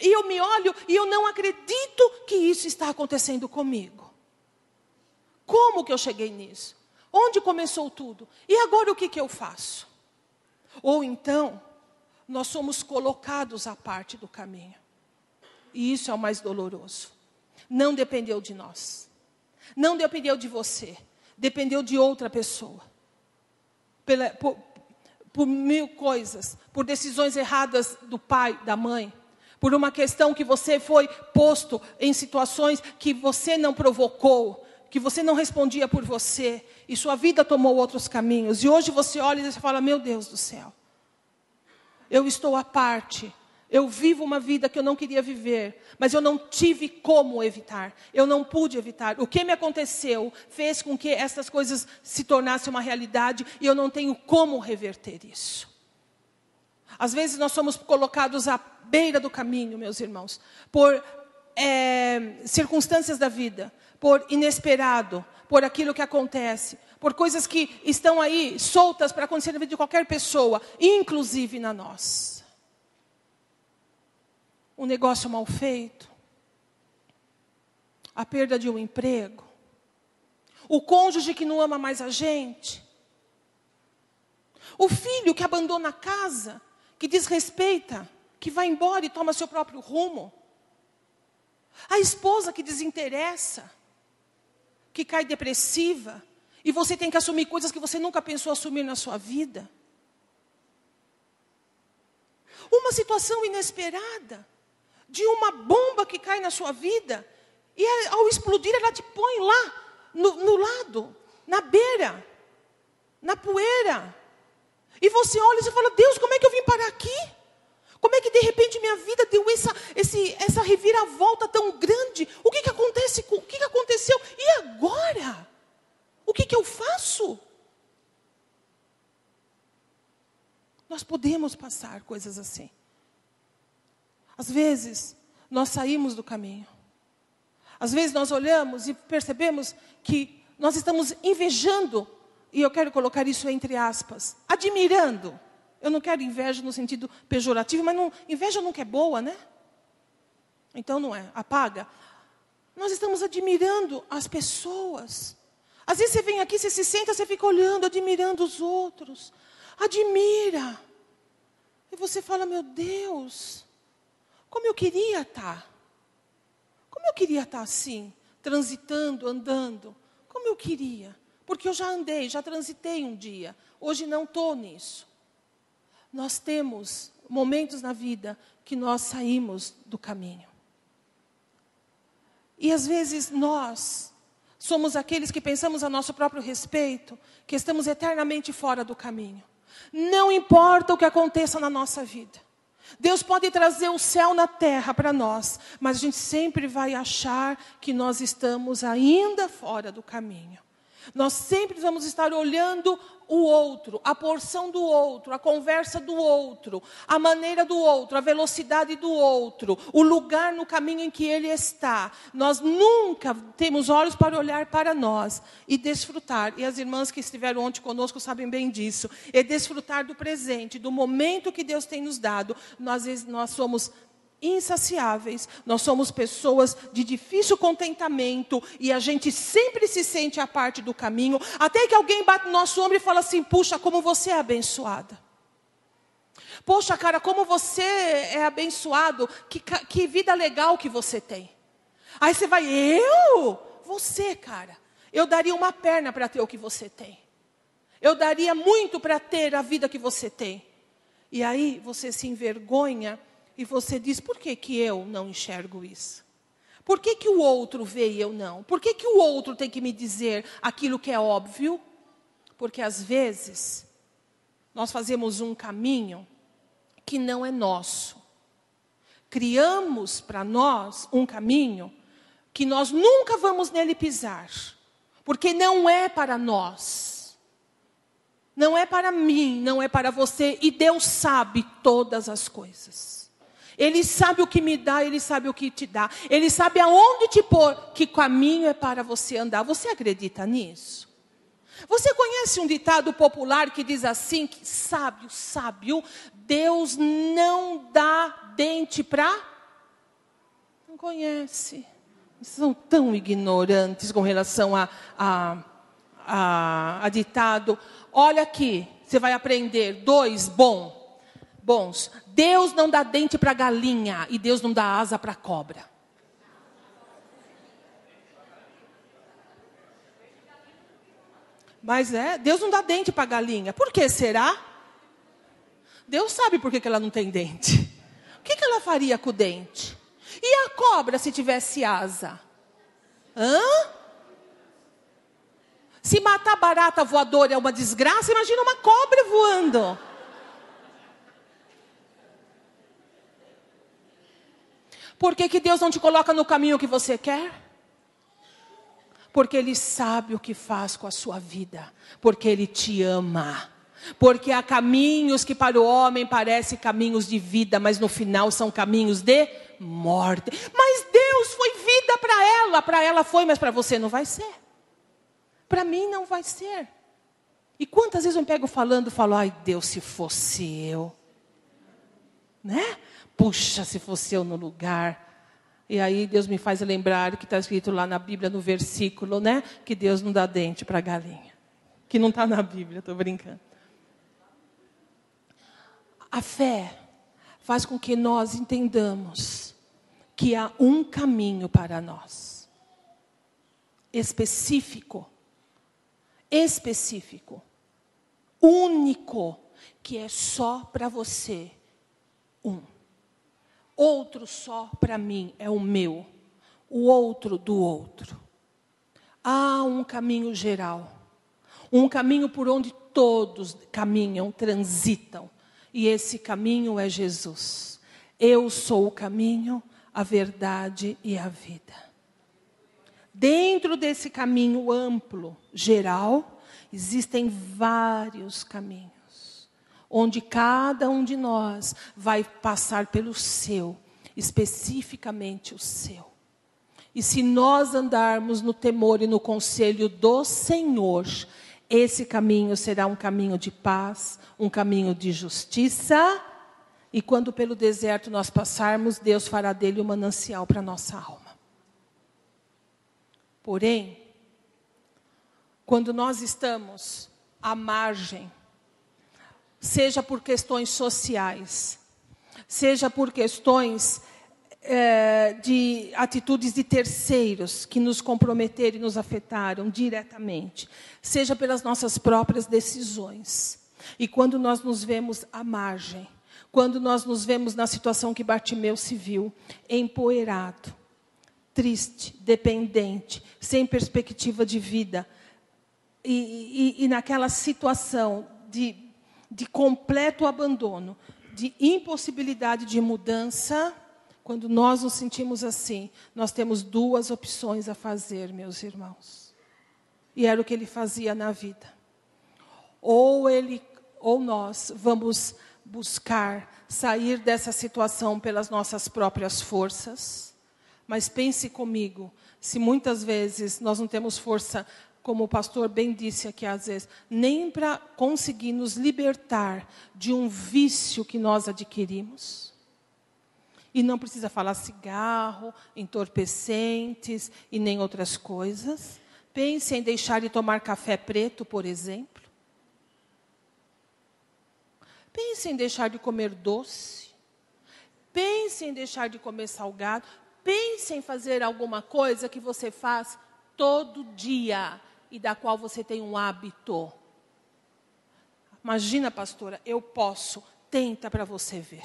e eu me olho e eu não acredito que isso está acontecendo comigo. Como que eu cheguei nisso? Onde começou tudo? E agora o que, que eu faço? Ou então, nós somos colocados à parte do caminho. E isso é o mais doloroso. Não dependeu de nós. Não dependeu de você. Dependeu de outra pessoa. Pela, por, por mil coisas, por decisões erradas do pai, da mãe, por uma questão que você foi posto em situações que você não provocou, que você não respondia por você, e sua vida tomou outros caminhos. E hoje você olha e você fala: Meu Deus do céu, eu estou à parte eu vivo uma vida que eu não queria viver, mas eu não tive como evitar. Eu não pude evitar. O que me aconteceu fez com que essas coisas se tornassem uma realidade e eu não tenho como reverter isso. Às vezes nós somos colocados à beira do caminho, meus irmãos, por é, circunstâncias da vida, por inesperado, por aquilo que acontece, por coisas que estão aí soltas para acontecer na vida de qualquer pessoa, inclusive na nossa um negócio mal feito, a perda de um emprego, o cônjuge que não ama mais a gente, o filho que abandona a casa, que desrespeita, que vai embora e toma seu próprio rumo, a esposa que desinteressa, que cai depressiva, e você tem que assumir coisas que você nunca pensou assumir na sua vida. uma situação inesperada, de uma bomba que cai na sua vida, e ao explodir ela te põe lá, no, no lado, na beira, na poeira. E você olha e fala: Deus, como é que eu vim parar aqui? Como é que de repente minha vida deu essa, esse, essa reviravolta tão grande? O que, que acontece? O que, que aconteceu? E agora? O que, que eu faço? Nós podemos passar coisas assim. Às vezes, nós saímos do caminho. Às vezes, nós olhamos e percebemos que nós estamos invejando, e eu quero colocar isso entre aspas, admirando. Eu não quero inveja no sentido pejorativo, mas não, inveja nunca é boa, né? Então não é, apaga. Nós estamos admirando as pessoas. Às vezes você vem aqui, você se senta, você fica olhando, admirando os outros. Admira. E você fala, meu Deus, como eu queria estar. Como eu queria estar assim, transitando, andando. Como eu queria. Porque eu já andei, já transitei um dia. Hoje não estou nisso. Nós temos momentos na vida que nós saímos do caminho. E às vezes nós somos aqueles que pensamos a nosso próprio respeito, que estamos eternamente fora do caminho. Não importa o que aconteça na nossa vida. Deus pode trazer o céu na terra para nós, mas a gente sempre vai achar que nós estamos ainda fora do caminho. Nós sempre vamos estar olhando o outro, a porção do outro, a conversa do outro, a maneira do outro, a velocidade do outro, o lugar no caminho em que ele está. Nós nunca temos olhos para olhar para nós e desfrutar. E as irmãs que estiveram ontem conosco sabem bem disso. E desfrutar do presente, do momento que Deus tem nos dado. Nós, nós somos insaciáveis, nós somos pessoas de difícil contentamento e a gente sempre se sente a parte do caminho, até que alguém bate no nosso ombro e fala assim: puxa, como você é abençoada. Poxa, cara, como você é abençoado, que, que vida legal que você tem. Aí você vai, eu? Você, cara, eu daria uma perna para ter o que você tem. Eu daria muito para ter a vida que você tem. E aí você se envergonha e você diz: por que, que eu não enxergo isso? Por que, que o outro vê e eu não? Por que, que o outro tem que me dizer aquilo que é óbvio? Porque às vezes nós fazemos um caminho que não é nosso. Criamos para nós um caminho que nós nunca vamos nele pisar, porque não é para nós. Não é para mim, não é para você, e Deus sabe todas as coisas. Ele sabe o que me dá, ele sabe o que te dá. Ele sabe aonde te pôr, que caminho é para você andar. Você acredita nisso? Você conhece um ditado popular que diz assim: que sábio, sábio, Deus não dá dente para. Não conhece. São tão ignorantes com relação a, a, a, a ditado. Olha aqui, você vai aprender. Dois, bom bons. Deus não dá dente para galinha e Deus não dá asa para cobra. Mas é, Deus não dá dente para galinha. Por que será? Deus sabe por que, que ela não tem dente. O que, que ela faria com o dente? E a cobra se tivesse asa? Hã? Se matar barata voadora é uma desgraça, imagina uma cobra voando. Por que, que Deus não te coloca no caminho que você quer? Porque Ele sabe o que faz com a sua vida. Porque Ele te ama. Porque há caminhos que para o homem parecem caminhos de vida, mas no final são caminhos de morte. Mas Deus foi vida para ela, para ela foi, mas para você não vai ser. Para mim não vai ser. E quantas vezes eu me pego falando, falo, ai Deus, se fosse eu. Né? Puxa, se fosse eu no lugar. E aí Deus me faz lembrar que está escrito lá na Bíblia, no versículo, né? Que Deus não dá dente para galinha. Que não está na Bíblia, estou brincando. A fé faz com que nós entendamos que há um caminho para nós. Específico. Específico. Único. Que é só para você um. Outro só para mim é o meu, o outro do outro. Há um caminho geral, um caminho por onde todos caminham, transitam, e esse caminho é Jesus. Eu sou o caminho, a verdade e a vida. Dentro desse caminho amplo, geral, existem vários caminhos, onde cada um de nós vai passar pelo seu, especificamente o seu. E se nós andarmos no temor e no conselho do Senhor, esse caminho será um caminho de paz, um caminho de justiça. E quando pelo deserto nós passarmos, Deus fará dele um manancial para nossa alma. Porém, quando nós estamos à margem, seja por questões sociais, seja por questões é, de atitudes de terceiros que nos comprometeram e nos afetaram diretamente, seja pelas nossas próprias decisões. E quando nós nos vemos à margem, quando nós nos vemos na situação que Bartimeu se viu, empoeirado, triste, dependente, sem perspectiva de vida, e, e, e naquela situação de, de completo abandono, de impossibilidade de mudança, quando nós nos sentimos assim, nós temos duas opções a fazer, meus irmãos. E era o que ele fazia na vida. Ou ele ou nós vamos buscar sair dessa situação pelas nossas próprias forças. Mas pense comigo, se muitas vezes nós não temos força, como o pastor bem disse aqui às vezes, nem para conseguir nos libertar de um vício que nós adquirimos, e não precisa falar cigarro, entorpecentes e nem outras coisas. Pense em deixar de tomar café preto, por exemplo. Pense em deixar de comer doce. Pense em deixar de comer salgado. Pense em fazer alguma coisa que você faz todo dia e da qual você tem um hábito. Imagina, pastora, eu posso. Tenta para você ver.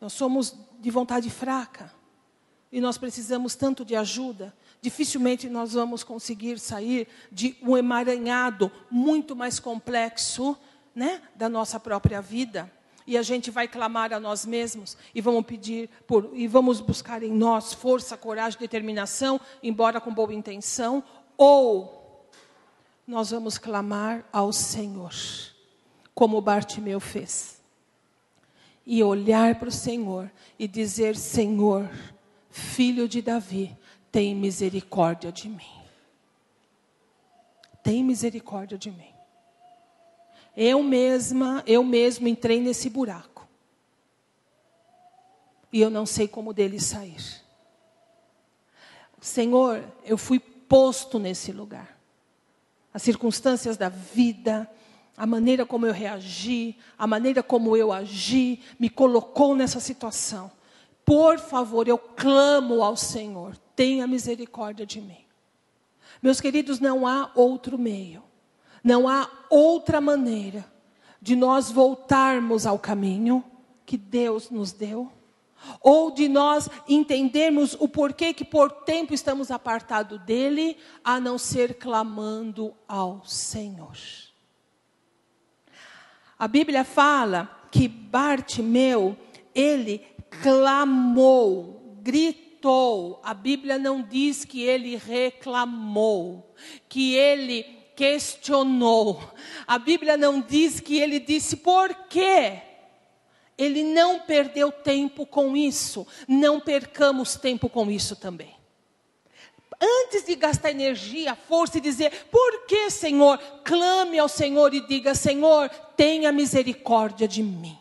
Nós somos de vontade fraca e nós precisamos tanto de ajuda. Dificilmente nós vamos conseguir sair de um emaranhado muito mais complexo né, da nossa própria vida. E a gente vai clamar a nós mesmos e vamos pedir por, e vamos buscar em nós força, coragem, determinação, embora com boa intenção, ou nós vamos clamar ao Senhor, como Bartimeu fez e olhar para o Senhor e dizer: Senhor, filho de Davi, tem misericórdia de mim. Tem misericórdia de mim. Eu mesma, eu mesmo entrei nesse buraco. E eu não sei como dele sair. Senhor, eu fui posto nesse lugar. As circunstâncias da vida, a maneira como eu reagi, a maneira como eu agi, me colocou nessa situação. Por favor, eu clamo ao Senhor, tenha misericórdia de mim. Meus queridos, não há outro meio, não há outra maneira de nós voltarmos ao caminho que Deus nos deu, ou de nós entendermos o porquê que por tempo estamos apartados dele, a não ser clamando ao Senhor. A Bíblia fala que Bartimeu, ele clamou, gritou. A Bíblia não diz que ele reclamou, que ele questionou. A Bíblia não diz que ele disse por quê. Ele não perdeu tempo com isso. Não percamos tempo com isso também antes de gastar energia, força e dizer: Por que, Senhor? Clame ao Senhor e diga: Senhor, tenha misericórdia de mim.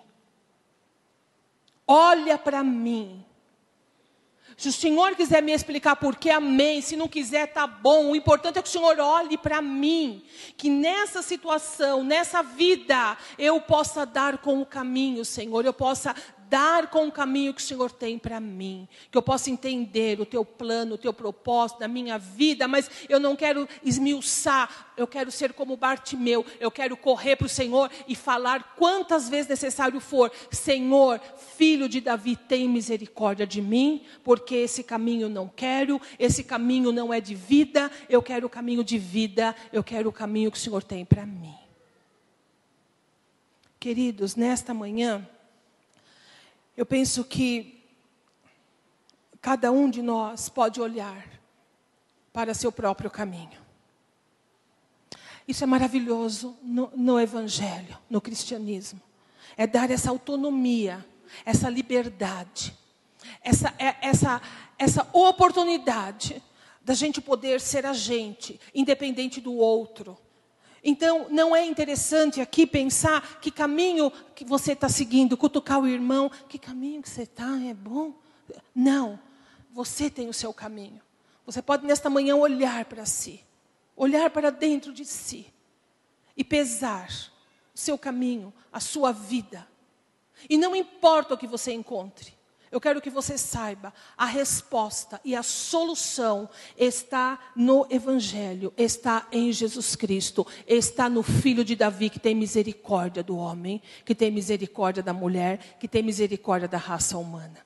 Olha para mim. Se o Senhor quiser me explicar por que, amém. Se não quiser, tá bom. O importante é que o Senhor olhe para mim. Que nessa situação, nessa vida, eu possa dar com o caminho, Senhor. Eu possa andar com o caminho que o Senhor tem para mim. Que eu possa entender o teu plano, o teu propósito na minha vida, mas eu não quero esmiuçar, eu quero ser como Bartimeu, eu quero correr para o Senhor e falar quantas vezes necessário for: Senhor, filho de Davi, tem misericórdia de mim, porque esse caminho não quero, esse caminho não é de vida, eu quero o caminho de vida, eu quero o caminho que o Senhor tem para mim. Queridos, nesta manhã, eu penso que cada um de nós pode olhar para seu próprio caminho. Isso é maravilhoso no, no, Evangelho, no cristianismo. É dar essa autonomia, essa liberdade, essa, é, essa, essa oportunidade da gente poder ser a gente, independente do outro. Então, não é interessante aqui pensar que caminho que você está seguindo, cutucar o irmão, que caminho que você está, é bom? Não, você tem o seu caminho. Você pode nesta manhã olhar para si, olhar para dentro de si e pesar o seu caminho, a sua vida. E não importa o que você encontre, eu quero que você saiba, a resposta e a solução está no Evangelho, está em Jesus Cristo, está no Filho de Davi que tem misericórdia do homem, que tem misericórdia da mulher, que tem misericórdia da raça humana.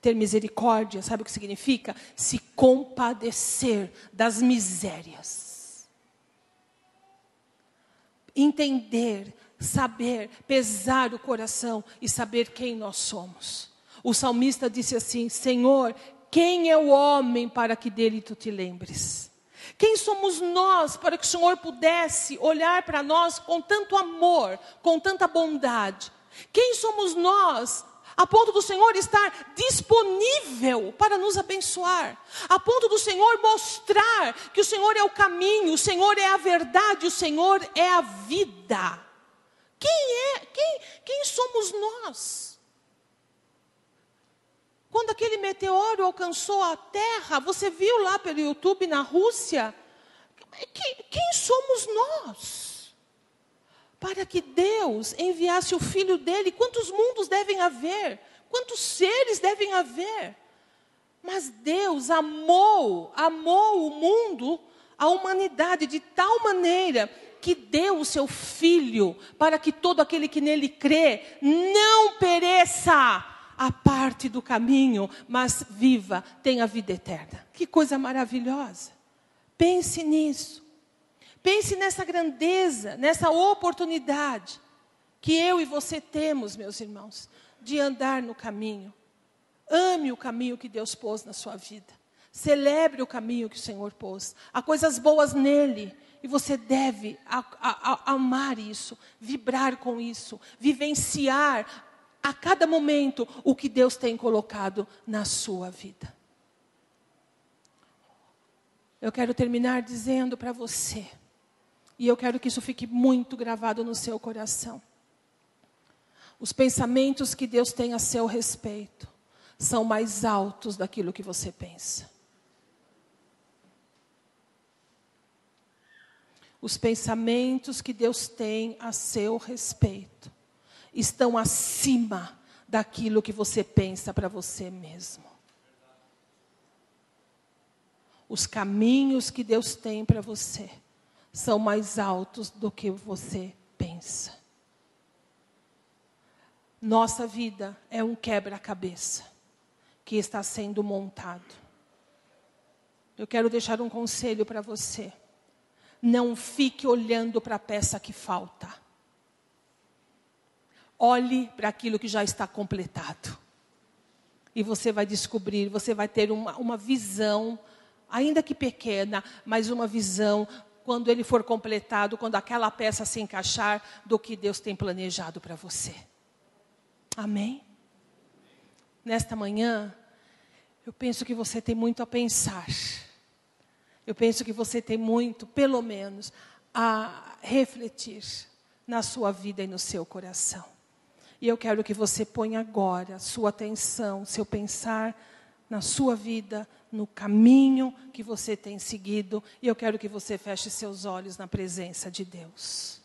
Ter misericórdia, sabe o que significa? Se compadecer das misérias. Entender, saber, pesar o coração e saber quem nós somos. O salmista disse assim: Senhor, quem é o homem para que dele tu te lembres? Quem somos nós para que o Senhor pudesse olhar para nós com tanto amor, com tanta bondade? Quem somos nós a ponto do Senhor estar disponível para nos abençoar, a ponto do Senhor mostrar que o Senhor é o caminho, o Senhor é a verdade, o Senhor é a vida. Quem é? Quem, quem somos nós? Quando aquele meteoro alcançou a Terra, você viu lá pelo YouTube na Rússia? quem somos nós? Para que Deus enviasse o Filho dele, quantos mundos devem haver? Quantos seres devem haver? Mas Deus amou, amou o mundo, a humanidade, de tal maneira que deu o seu Filho, para que todo aquele que nele crê não pereça, a parte do caminho, mas viva, tenha vida eterna. Que coisa maravilhosa. Pense nisso. Pense nessa grandeza, nessa oportunidade que eu e você temos, meus irmãos, de andar no caminho. Ame o caminho que Deus pôs na sua vida. Celebre o caminho que o Senhor pôs. Há coisas boas nele. E você deve a, a, a amar isso, vibrar com isso, vivenciar a cada momento o que Deus tem colocado na sua vida. Eu quero terminar dizendo para você, e eu quero que isso fique muito gravado no seu coração. Os pensamentos que Deus tem a seu respeito são mais altos daquilo que você pensa. Os pensamentos que Deus tem a seu respeito estão acima daquilo que você pensa para você mesmo. Os caminhos que Deus tem para você são mais altos do que você pensa. Nossa vida é um quebra-cabeça que está sendo montado. Eu quero deixar um conselho para você. Não fique olhando para a peça que falta. Olhe para aquilo que já está completado. E você vai descobrir, você vai ter uma, uma visão, ainda que pequena, mas uma visão quando ele for completado, quando aquela peça se encaixar, do que Deus tem planejado para você. Amém? Nesta manhã, eu penso que você tem muito a pensar. Eu penso que você tem muito, pelo menos, a refletir na sua vida e no seu coração. E eu quero que você ponha agora sua atenção, seu pensar na sua vida, no caminho que você tem seguido. E eu quero que você feche seus olhos na presença de Deus.